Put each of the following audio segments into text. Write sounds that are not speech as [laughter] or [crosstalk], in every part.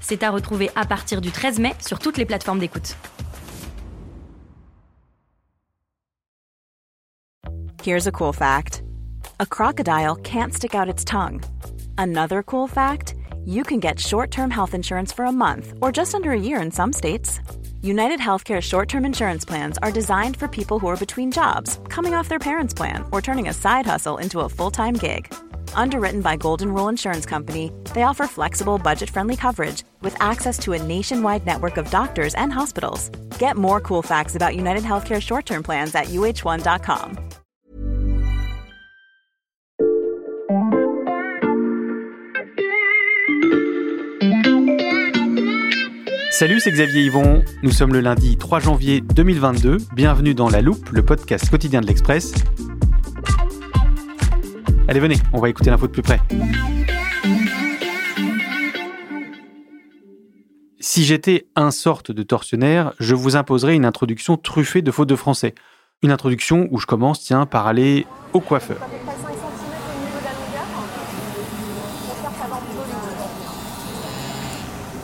C'est à retrouver à partir du 13 mai sur toutes les plateformes d'écoute. Here's a cool fact a crocodile can't stick out its tongue. Another cool fact you can get short term health insurance for a month or just under a year in some states. United Healthcare short term insurance plans are designed for people who are between jobs, coming off their parents' plan, or turning a side hustle into a full time gig. Underwritten by Golden Rule Insurance Company, they offer flexible, budget friendly coverage with access to a nationwide network of doctors and hospitals. Get more cool facts about United Healthcare short term plans at uh1.com. Salut, c'est Xavier Yvon. Nous sommes le lundi 3 janvier 2022. Bienvenue dans La Loupe, le podcast quotidien de l'Express. Allez, venez, on va écouter l'info de plus près. Si j'étais un sorte de tortionnaire, je vous imposerais une introduction truffée de fautes de français. Une introduction où je commence, tiens, par aller au coiffeur.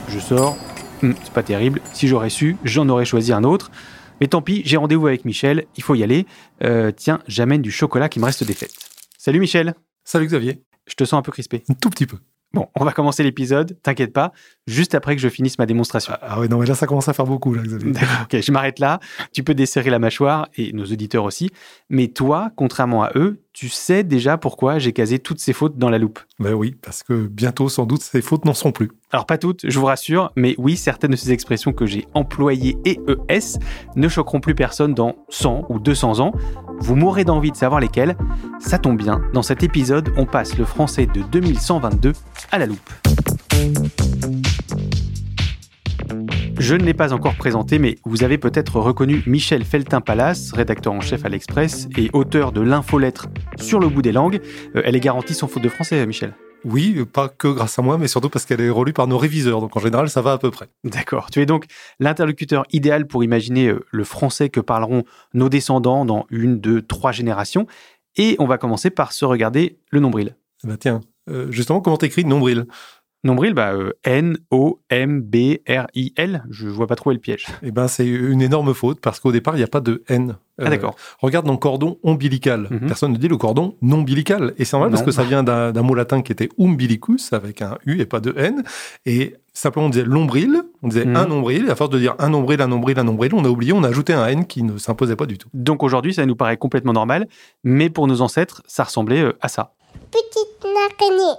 Je sors, Hum, c'est pas terrible. Si j'aurais su, j'en aurais choisi un autre. Mais tant pis, j'ai rendez-vous avec Michel, il faut y aller. Euh, tiens, j'amène du chocolat qui me reste des fêtes. Salut Michel. Salut Xavier. Je te sens un peu crispé. Un tout petit peu. Bon, on va commencer l'épisode, t'inquiète pas, juste après que je finisse ma démonstration. Ah, ah ouais, non, mais là, ça commence à faire beaucoup, là, Xavier. D'accord, ok, je m'arrête là. Tu peux desserrer la mâchoire, et nos auditeurs aussi. Mais toi, contrairement à eux, tu sais déjà pourquoi j'ai casé toutes ces fautes dans la loupe. Ben oui, parce que bientôt, sans doute, ces fautes n'en seront plus. Alors pas toutes, je vous rassure, mais oui, certaines de ces expressions que j'ai employées et ES ne choqueront plus personne dans 100 ou 200 ans. Vous mourrez d'envie de savoir lesquelles. Ça tombe bien, dans cet épisode, on passe le français de 2122 à la loupe. Je ne l'ai pas encore présenté, mais vous avez peut-être reconnu Michel Feltin-Palas, rédacteur en chef à l'Express et auteur de l'infolettre Sur le bout des langues. Euh, elle est garantie sans faute de français, Michel. Oui, pas que grâce à moi, mais surtout parce qu'elle est relue par nos réviseurs. Donc en général, ça va à peu près. D'accord. Tu es donc l'interlocuteur idéal pour imaginer euh, le français que parleront nos descendants dans une, deux, trois générations. Et on va commencer par se regarder le nombril. Bah tiens, euh, justement, comment t'écris nombril? Nombril, bah, euh, N-O-M-B-R-I-L. Je vois pas trop le piège. Eh ben, c'est une énorme faute parce qu'au départ, il n'y a pas de N. ah, d'accord. Regarde dans le cordon ombilical. Mhm. Personne ne dit le cordon nombilical. Et c'est normal parce Non. que ça vient d'un d'un mot latin qui était umbilicus avec un U et pas de N. Et simplement, on disait l'ombril, on disait Mhm. un nombril. Et à force de dire un nombril, un nombril, un nombril, on a oublié, on a ajouté un N qui ne s'imposait pas du tout. Donc aujourd'hui, ça nous paraît complètement normal, mais pour nos ancêtres, ça ressemblait euh, à ça. petite araignée,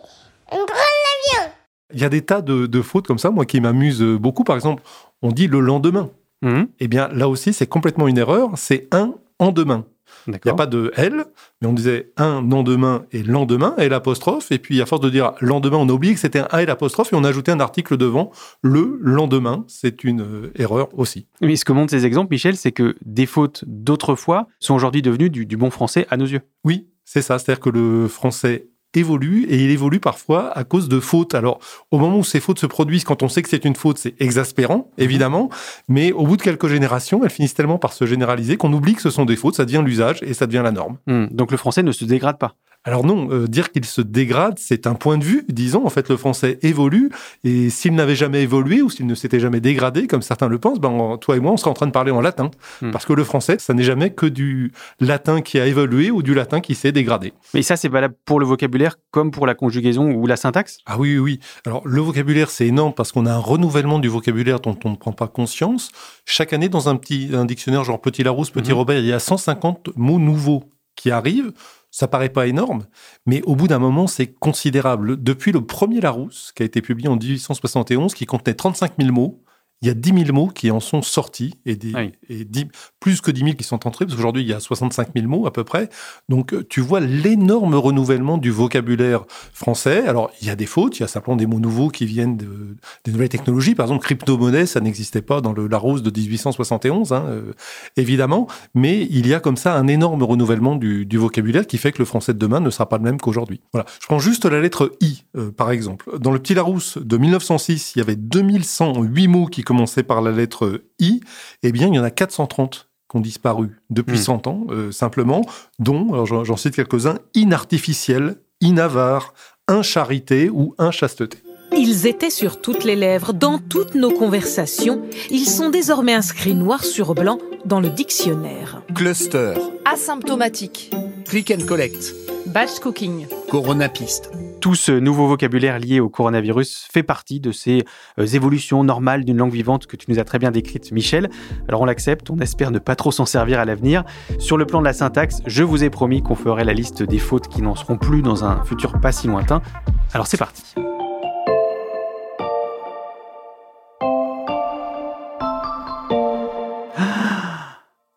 un grand avion. Il y a des tas de, de fautes comme ça, moi, qui m'amusent beaucoup. Par exemple, on dit le lendemain. Mhm. Eh bien, là aussi, c'est complètement une erreur. C'est un en demain. Il n'y a pas de L, mais on disait un lendemain et lendemain, et l'apostrophe. Et puis, à force de dire lendemain, on a oublié que c'était un A et l'apostrophe, et on a ajouté un article devant. Le lendemain, c'est une euh, erreur aussi. Mais ce que montrent ces exemples, Michel, c'est que des fautes d'autrefois sont aujourd'hui devenues du, du bon français à nos yeux. Oui, c'est ça. C'est-à-dire que le français évolue et il évolue parfois à cause de fautes. Alors, au moment où ces fautes se produisent, quand on sait que c'est une faute, c'est exaspérant, évidemment. Mais au bout de quelques générations, elles finissent tellement par se généraliser qu'on oublie que ce sont des fautes, ça devient l'usage et ça devient la norme. Hmm. Donc le français ne se dégrade pas. Alors non, euh, dire qu'il se dégrade, c'est un point de vue, disons. En fait, le français évolue, et s'il n'avait jamais évolué ou s'il ne s'était jamais dégradé, comme certains le pensent, ben, en- toi et moi, on serait en train de parler en latin. Hmm. Parce que le français, ça n'est jamais que du latin qui a évolué ou du latin qui s'est dégradé. Mais ça, c'est valable pour le vocabulaire comme pour la conjugaison ou la syntaxe? Ah oui, oui, oui. Alors, le vocabulaire, c'est énorme parce qu'on a un renouvellement du vocabulaire dont on ne prend pas conscience. Chaque année, dans un petit un dictionnaire genre Petit Larousse, Petit Mhm. Robert, il y a 150 mots nouveaux qui arrivent. Ça paraît pas énorme, mais au bout d'un moment, c'est considérable. Depuis le premier Larousse, qui a été publié en 1871, qui contenait 35 000 mots, il y a 10 000 mots qui en sont sortis et, des, Oui. et 10 plus que 10 000 qui sont entrés, parce qu'aujourd'hui, il y a 65 000 mots à peu près. Donc, euh, tu vois l'énorme renouvellement du vocabulaire français. Alors, il y a des fautes, il y a simplement des mots nouveaux qui viennent de, des nouvelles technologies. Par exemple, crypto-monnaie, ça n'existait pas dans le Larousse de 1871, hein, euh, évidemment. Mais il y a comme ça un énorme renouvellement du, du vocabulaire qui fait que le français de demain ne sera pas le même qu'aujourd'hui. Voilà. Je prends juste la lettre I, euh, par exemple. Dans le Petit Larousse de 1906, il y avait 2108 mots qui commençaient par la lettre I. Eh bien, il y en a 430 qui ont disparu depuis Hmm. 100 ans, euh, simplement, dont, alors j'en j'en cite quelques-uns, inartificiel, inavare, incharité ou inchasteté. Ils étaient sur toutes les lèvres, dans toutes nos conversations. Ils sont désormais inscrits noir sur blanc dans le dictionnaire. Cluster, Asymptomatique. click and collect, Batch cooking. coronapiste. Tout ce nouveau vocabulaire lié au coronavirus fait partie de ces euh, évolutions normales d'une langue vivante que tu nous as très bien décrite, Michel. Alors on l'accepte, on espère ne pas trop s'en servir à l'avenir. Sur le plan de la syntaxe, je vous ai promis qu'on ferait la liste des fautes qui n'en seront plus dans un futur pas si lointain. Alors c'est parti.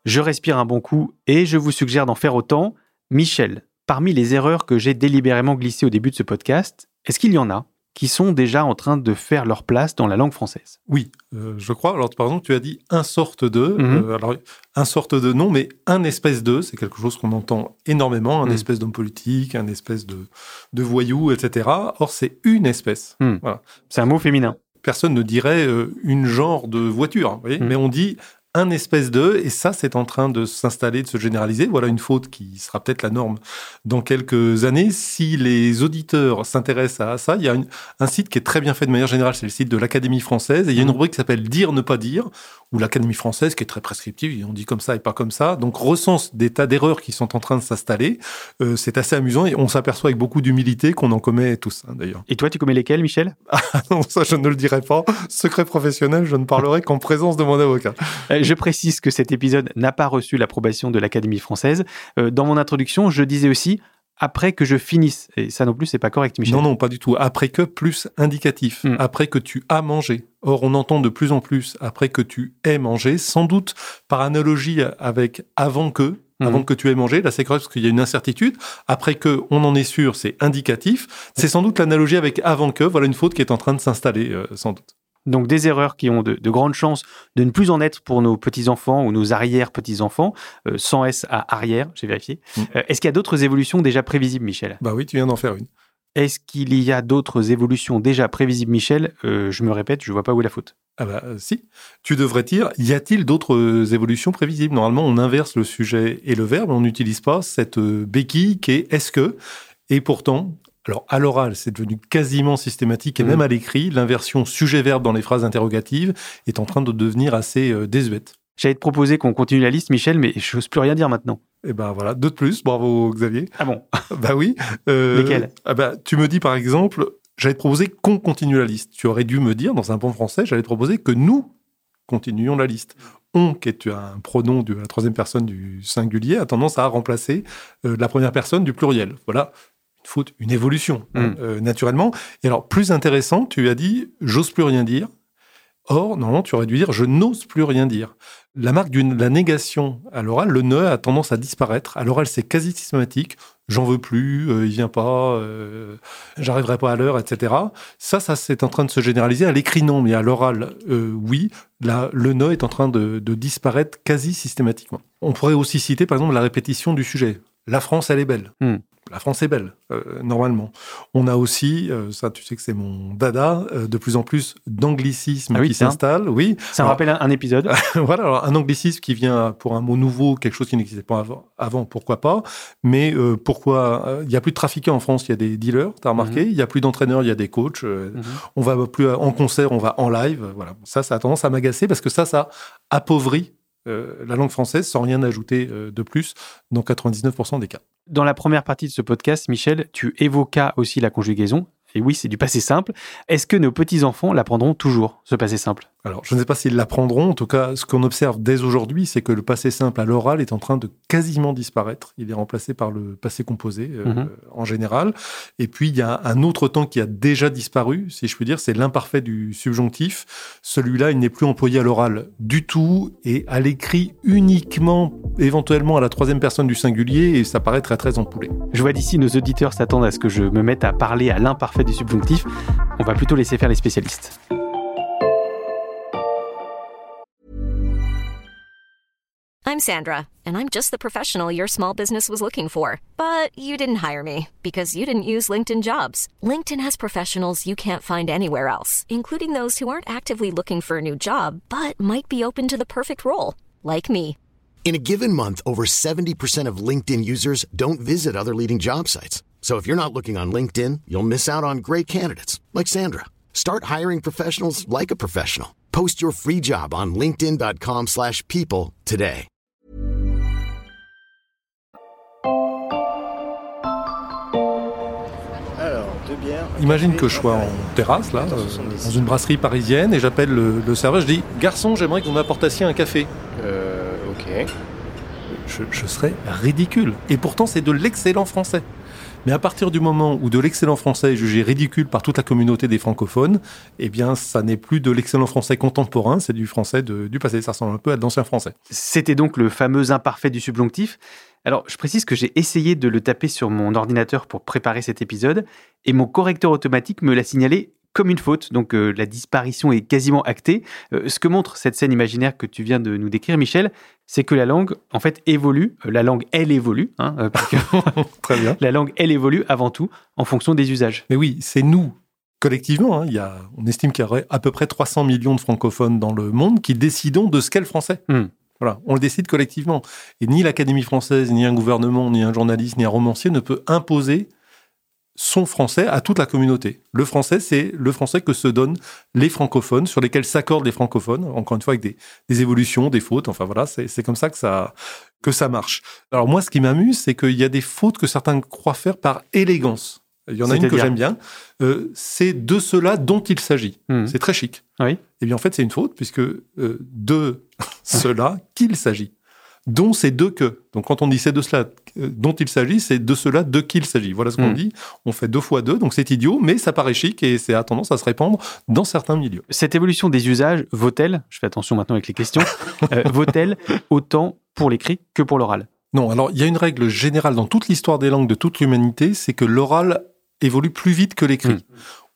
Je respire un bon coup et je vous suggère d'en faire autant. Michel, parmi les erreurs que j'ai délibérément glissées au début de ce podcast, est-ce qu'il y en a qui sont déjà en train de faire leur place dans la langue française? Oui, euh, je crois. Alors, par exemple, tu as dit un sorte de. Mhm. euh, alors, un sorte de non, mais un espèce de, c'est quelque chose qu'on entend énormément. Un Mhm. espèce d'homme politique, un espèce de, de voyou, etc. Or, c'est une espèce. C'est un mot féminin. Personne ne dirait euh, une genre de voiture, vous voyez Mhm. mais on dit un espèce de, et ça, c'est en train de s'installer, de se généraliser. Voilà une faute qui sera peut-être la norme dans quelques années. Si les auditeurs s'intéressent à ça, il y a une- un site qui est très bien fait de manière générale, c'est le site de l'Académie française, et il y a une Mhm. rubrique qui s'appelle Dire, ne pas dire, où l'Académie française, qui est très prescriptive, on dit comme ça et pas comme ça, donc recense des tas d'erreurs qui sont en train de s'installer. Euh, c'est assez amusant, et on s'aperçoit avec beaucoup d'humilité qu'on en commet tous, hein, d'ailleurs. Et toi, tu commets lesquels, Michel? Non, ça, je ne le dirai pas. Secret professionnel, je ne parlerai qu'en présence de mon avocat. Euh, Je précise que cet épisode n'a pas reçu l'approbation de l'Académie française. Euh, Dans mon introduction, je disais aussi après que je finisse. Et ça non plus, c'est pas correct, Michel. Non, non, pas du tout. Après que, plus indicatif. Hmm. Après que tu as mangé. Or, on entend de plus en plus après que tu aies mangé, sans doute par analogie avec avant que, Mhm. avant que tu aies mangé. Là, c'est correct parce qu'il y a une incertitude. Après que, on en est sûr, c'est indicatif. C'est sans doute l'analogie avec avant que. Voilà une faute qui est en train de s'installer, euh, sans doute. Donc des erreurs qui ont de, de grandes chances de ne plus en être pour nos petits-enfants ou nos arrière-petits-enfants, euh, sans S à arrière, j'ai vérifié. Mm. Euh, Est-ce qu'il y a d'autres évolutions déjà prévisibles, Michel? Bah oui, tu viens d'en faire une. Est-ce qu'il y a d'autres évolutions déjà prévisibles, Michel? Euh, Je me répète, je vois pas où est la faute. Ah bah si, tu devrais dire, y a-t-il d'autres évolutions prévisibles? Normalement, on inverse le sujet et le verbe, on n'utilise pas cette béquille qui est est-ce que? Et pourtant, alors à l'oral, c'est devenu quasiment systématique et Mhm. même à l'écrit, l'inversion sujet-verbe dans les phrases interrogatives est en train de devenir assez euh, désuète. J'allais te proposer qu'on continue la liste, Michel, mais je n'ose plus rien dire maintenant. Et ben voilà, deux de plus, bravo Xavier. Ah bon? [laughs] Bah oui. euh, Lesquels? ah bah, Tu me dis par exemple, j'allais te proposer qu'on continue la liste. Tu aurais dû me dire, dans un bon français, j'allais te proposer que nous continuions la liste. On, qui est un pronom de la troisième personne du singulier, a tendance à remplacer euh, la première personne du pluriel. Voilà une faute, une évolution, Mm. hein, euh, naturellement. Et alors, plus intéressant, tu as dit « j'ose plus rien dire ». Or, normalement, tu aurais dû dire « je n'ose plus rien dire ». La marque de la négation à l'oral, le ne a tendance à disparaître. À l'oral, c'est quasi systématique. J'en veux plus, euh, il vient pas, euh, j'arriverai pas à l'heure, etc. Ça, ça c'est en train de se généraliser. À l'écrit, non, mais à l'oral, euh, oui. Là, le ne est en train de, de disparaître quasi systématiquement. On pourrait aussi citer, par exemple, la répétition du sujet. La France, elle est belle. Hmm. La France est belle, euh, normalement. On a aussi, euh, ça tu sais que c'est mon dada, euh, de plus en plus d'anglicismes Ah oui, qui tiens. s'installent. Oui, Ça me rappelle un, un épisode. [laughs] voilà, alors un anglicisme qui vient pour un mot nouveau, quelque chose qui n'existait pas avant, avant, pourquoi pas. Mais pourquoi Il y a plus de trafiquants en France, il y a des dealers, t'as remarqué. Il y a plus d'entraîneurs, il y a des coachs. Mhm. On va plus en concert, on va en live. Voilà, ça, ça a tendance à m'agacer parce que ça, ça appauvrit euh, la langue française sans rien ajouter euh, de plus dans 99% des cas. Dans la première partie de ce podcast, Michel, tu évoquas aussi la conjugaison. Et oui, c'est du passé simple. Est-ce que nos petits-enfants l'apprendront toujours, ce passé simple? Alors, je ne sais pas s'ils l'apprendront. En tout cas, ce qu'on observe dès aujourd'hui, c'est que le passé simple à l'oral est en train de quasiment disparaître. Il est remplacé par le passé composé euh, Mhm. en général. Et puis, il y a un autre temps qui a déjà disparu, si je puis dire, c'est l'imparfait du subjonctif. Celui-là, il n'est plus employé à l'oral du tout et à l'écrit uniquement, éventuellement à la troisième personne du singulier, et ça paraît très très empoulé. Je vois d'ici nos auditeurs s'attendent à ce que je me mette à parler à l'imparfait du subjonctif. On va plutôt laisser faire les spécialistes. I'm Sandra, and I'm just the professional your small business was looking for. But you didn't hire me because you didn't use LinkedIn jobs. LinkedIn has professionals you can't find anywhere else, including those who aren't actively looking for a new job but might be open to the perfect role, like me. In a given month, over 70% of LinkedIn users don't visit other leading job sites. So if you're not looking on LinkedIn, you'll miss out on great candidates like Sandra. Start hiring professionals like a professional. Post your free job on linkedin.com/people slash people today. Alors, deux bières. Imagine que je sois en terrasse, là, euh, 170. dans une brasserie parisienne, et j'appelle le, le serveur, je dis « Garçon, j'aimerais que vous m'apportassiez un café ». Euh, je, je serais ridicule. Et pourtant, c'est de l'excellent français. Mais à partir du moment où de l'excellent français est jugé ridicule par toute la communauté des francophones, eh bien, ça n'est plus de l'excellent français contemporain, c'est du français de- du passé. Ça ressemble un peu à de l'ancien français. C'était donc le fameux imparfait du subjonctif. Alors, je précise que j'ai essayé de le taper sur mon ordinateur pour préparer cet épisode, et mon correcteur automatique me l'a signalé comme une faute, donc euh, la disparition est quasiment actée. Euh, ce que montre cette scène imaginaire que tu viens de nous décrire, Michel, c'est que la langue, en fait, évolue. Euh, La langue, elle évolue, hein, parce que [laughs] Très bien. [laughs] la langue, elle évolue avant tout en fonction des usages. Mais oui, c'est nous, collectivement. hein, il y a, on estime qu'il y aurait à peu près 300 millions de francophones dans le monde qui décidons de ce qu'est le français. Hmm. Voilà, on le décide collectivement. Et ni l'Académie française, ni un gouvernement, ni un journaliste, ni un romancier ne peut imposer son français à toute la communauté. Le français, c'est le français que se donnent les francophones, sur lesquels s'accordent les francophones, encore une fois avec des, des évolutions, des fautes, enfin voilà, c'est c'est comme ça que ça, que ça marche. Alors moi, ce qui m'amuse, c'est qu'il y a des fautes que certains croient faire par élégance. Il y en a une que j'aime bien. Euh, c'est de cela dont il s'agit. Hmm. C'est très chic. Oui. Eh bien, en fait, c'est une faute, puisque euh, de [laughs] cela qu'il s'agit. Dont c'est de que. Donc, quand on dit c'est de cela euh, dont il s'agit, c'est de cela de qu'il s'agit. Voilà ce qu'on Hmm. dit. On fait deux fois deux, donc c'est idiot, mais ça paraît chic et c'est a tendance à se répandre dans certains milieux. Cette évolution des usages vaut-elle, je fais attention maintenant avec les questions, [laughs] euh, vaut-elle autant pour l'écrit que pour l'oral? Non, alors il y a une règle générale dans toute l'histoire des langues de toute l'humanité, c'est que l'oral évolue plus vite que l'écrit. Mm.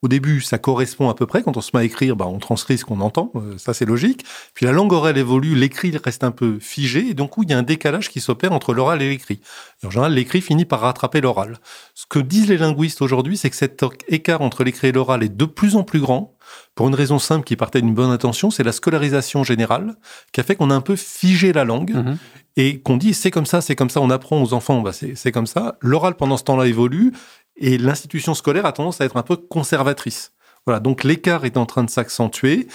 Au début, ça correspond à peu près. Quand on se met à écrire, bah, on transcrit ce qu'on entend. euh, ça, c'est logique. Puis la langue orale évolue, l'écrit reste un peu figé. Et donc, il y a un décalage qui s'opère entre l'oral et l'écrit. En général, l'écrit finit par rattraper l'oral. Ce que disent les linguistes aujourd'hui, c'est que cet écart entre l'écrit et l'oral est de plus en plus grand. Pour une raison simple qui partait d'une bonne intention, c'est la scolarisation générale qui a fait qu'on a un peu figé la langue Mhm. et qu'on dit c'est comme ça, c'est comme ça, on apprend aux enfants, bah c'est comme ça. L'oral pendant ce temps-là évolue et l'institution scolaire a tendance à être un peu conservatrice. Voilà, donc l'écart est en train de s'accentuer.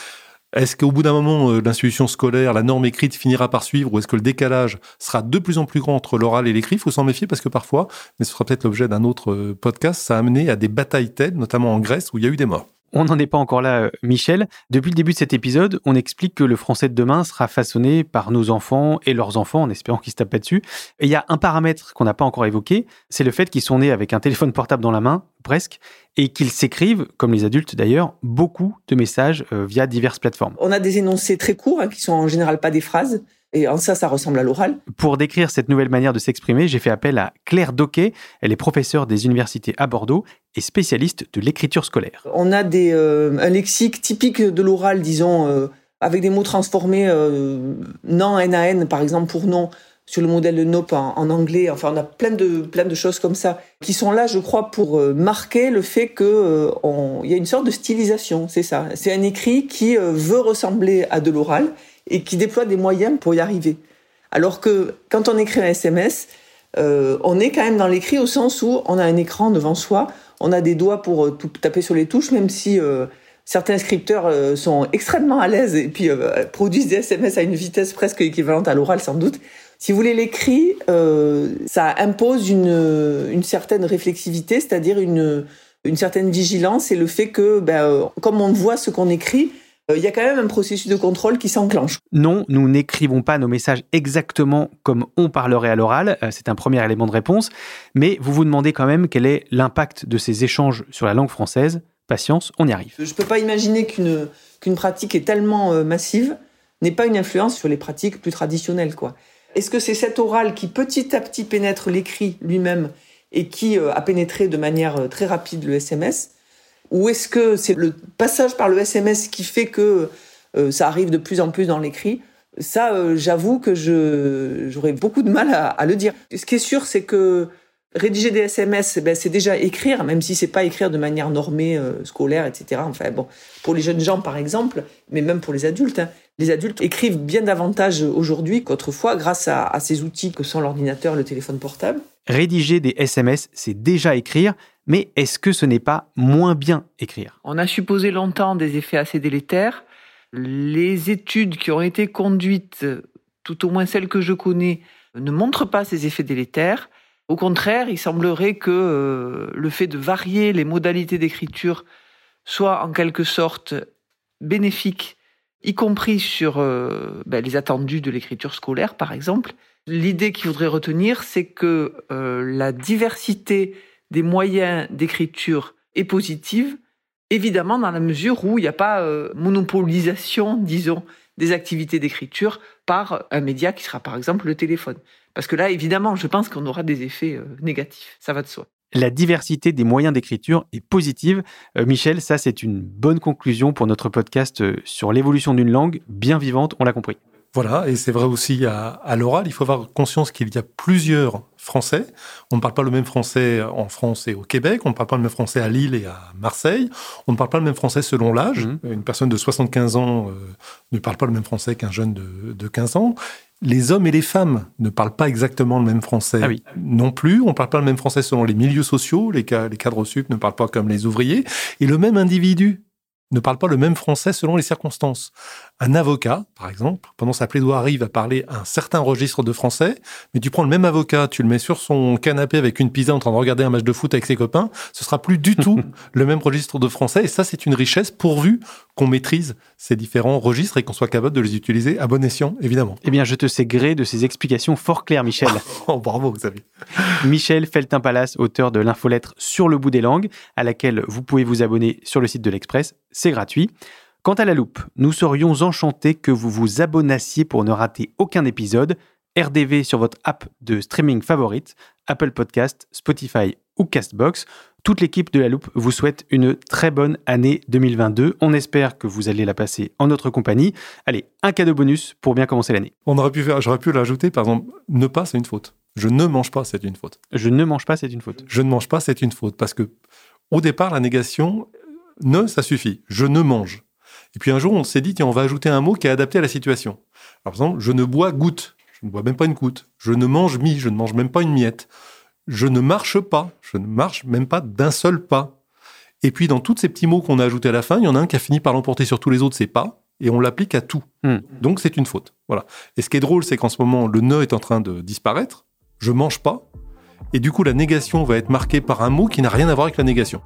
Est-ce qu'au bout d'un moment, euh, l'institution scolaire, la norme écrite finira par suivre ou est-ce que le décalage sera de plus en plus grand entre l'oral et l'écrit? Il faut s'en méfier parce que parfois, mais ce sera peut-être l'objet d'un autre euh, podcast, ça a amené à des batailles telles, notamment en Grèce, où il y a eu des morts. On n'en est pas encore là, euh, Michel. Depuis le début de cet épisode, on explique que le français de demain sera façonné par nos enfants et leurs enfants, en espérant qu'ils se tapent pas dessus. Et il y a un paramètre qu'on n'a pas encore évoqué, c'est le fait qu'ils sont nés avec un téléphone portable dans la main, presque, et qu'ils s'écrivent, comme les adultes d'ailleurs, beaucoup de messages euh, via diverses plateformes. On a des énoncés très courts, hein, qui sont en général pas des phrases. Et en ça, ça ressemble à l'oral. Pour décrire cette nouvelle manière de s'exprimer, j'ai fait appel à Claire Doquet. Elle est professeure des universités à Bordeaux et spécialiste de l'écriture scolaire. On a des, euh, un lexique typique de l'oral, disons, euh, avec des mots transformés, euh, non, NAN, par exemple, pour non, sur le modèle de nope en, en anglais. Enfin, on a plein de, plein de choses comme ça qui sont là, je crois, pour euh, marquer le fait que euh, on- il y a une sorte de stylisation, c'est ça. C'est un écrit qui veut ressembler à de l'oral et qui déploie des moyens pour y arriver. Alors que quand on écrit un SMS, euh, on est quand même dans l'écrit au sens où on a un écran devant soi, on a des doigts pour euh, taper sur les touches, même si euh, certains scripteurs sont extrêmement à l'aise et puis produisent des SMS à une vitesse presque équivalente à l'oral sans doute. Si vous voulez, l'écrit, ça impose une, certaine réflexivité, c'est-à-dire une, certaine vigilance et le fait que, ben, comme on voit ce qu'on écrit, il y a quand même un processus de contrôle qui s'enclenche. Non, nous n'écrivons pas nos messages exactement comme on parlerait à l'oral, euh, c'est un premier élément de réponse, mais vous vous demandez quand même quel est l'impact de ces échanges sur la langue française. Patience, on y arrive. Je ne peux pas imaginer qu'une qu'une pratique est tellement massive n'ait pas une influence sur les pratiques plus traditionnelles. quoi. Est-ce que c'est cet oral qui petit à petit pénètre l'écrit lui-même et qui euh, a pénétré de manière euh, très rapide le SMS Ou est-ce que c'est le passage par le SMS qui fait que euh, ça arrive de plus en plus dans l'écrit? Ça, j'avoue que j'aurais beaucoup de mal à, le dire. Ce qui est sûr, c'est que rédiger des SMS, eh ben, c'est déjà écrire, même si c'est pas écrire de manière normée, scolaire, etc. Enfin bon, pour les jeunes gens par exemple, mais même pour les adultes, hein, les adultes écrivent bien davantage aujourd'hui qu'autrefois grâce à, ces outils que sont l'ordinateur, le téléphone portable. Rédiger des SMS, c'est déjà écrire, mais est-ce que ce n'est pas moins bien écrire? On a supposé longtemps des effets assez délétères. Les études qui ont été conduites, tout au moins celles que je connais, ne montrent pas ces effets délétères. Au contraire, il semblerait que euh, le fait de varier les modalités d'écriture soit en quelque sorte bénéfique y compris sur euh, ben, les attendus de l'écriture scolaire, par exemple. L'idée qu'il faudrait retenir, c'est que euh, la diversité des moyens d'écriture est positive, évidemment dans la mesure où il n'y a pas euh, monopolisation, disons, des activités d'écriture par un média qui sera par exemple le téléphone. Parce que là, évidemment, je pense qu'on aura des effets négatifs, ça va de soi la diversité des moyens d'écriture est positive. Euh, Michel, ça c'est une bonne conclusion pour notre podcast euh, sur l'évolution d'une langue bien vivante, on l'a compris. Voilà, et c'est vrai aussi à, l'oral, il faut avoir conscience qu'il y a plusieurs français. On ne parle pas le même français en France et au Québec, on ne parle pas le même français à Lille et à Marseille, on ne parle pas le même français selon l'âge. Mmh. Une personne de 75 ans euh, ne parle pas le même français qu'un jeune de, de 15 ans les hommes et les femmes ne parlent pas exactement le même français ah non plus. On ne parle pas le même français selon les milieux sociaux. Les, les cadres sup ne parlent pas comme les ouvriers. Et le même individu ne parle pas le même français selon les circonstances. Un avocat, par exemple, pendant sa plaidoirie, va parler un certain registre de français, mais tu prends le même avocat, tu le mets sur son canapé avec une pizza en train de regarder un match de foot avec ses copains, ce sera plus du tout [laughs] le même registre de français, et ça c'est une richesse pourvu qu'on maîtrise ces différents registres et qu'on soit capable de les utiliser à bon escient, évidemment. Eh bien, je te sais gré de ces explications fort claires, Michel. [laughs] oh, bravo, Xavier. Michel Feltin-Palace, auteur de l'infolettre Sur le bout des langues, à laquelle vous pouvez vous abonner sur le site de l'Express, c'est gratuit. Quant à la loupe, nous serions enchantés que vous vous abonnassiez pour ne rater aucun épisode. RDV sur votre app de streaming favorite, Apple Podcast, Spotify ou Castbox. Toute l'équipe de la loupe vous souhaite une très bonne année 2022. On espère que vous allez la passer en notre compagnie. Allez, un cadeau bonus pour bien commencer l'année. On aurait pu faire, j'aurais pu l'ajouter, par exemple, ne pas, c'est une faute. Je ne mange pas, c'est une faute. Je ne mange pas, c'est une faute. Je ne mange pas, c'est une faute. Parce que, au départ, la négation, ne, ça suffit. Je ne mange. Et puis un jour, on s'est dit, tiens, on va ajouter un mot qui est adapté à la situation. par exemple, je ne bois goutte. Je ne bois même pas une goutte. Je ne mange mi. Je ne mange même pas une miette. Je ne marche pas. Je ne marche même pas d'un seul pas. Et puis, dans tous ces petits mots qu'on a ajoutés à la fin, il y en a un qui a fini par l'emporter sur tous les autres, c'est pas. Et on l'applique à tout. Hmm. Donc, c'est une faute. Voilà. Et ce qui est drôle, c'est qu'en ce moment, le ne est en train de disparaître. Je mange pas. Et du coup, la négation va être marquée par un mot qui n'a rien à voir avec la négation.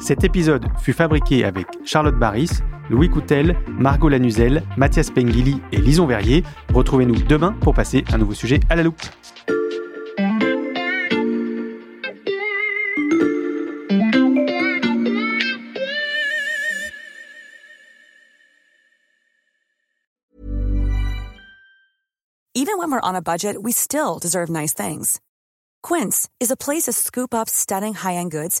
Cet épisode fut fabriqué avec Charlotte Baris, Louis Coutel, Margot Lanuzel, Mathias Pengili et Lison Verrier. Retrouvez-nous demain pour passer un nouveau sujet à la loupe. Even when we're on a budget, we still deserve nice things. Quince is a place to scoop up stunning high-end goods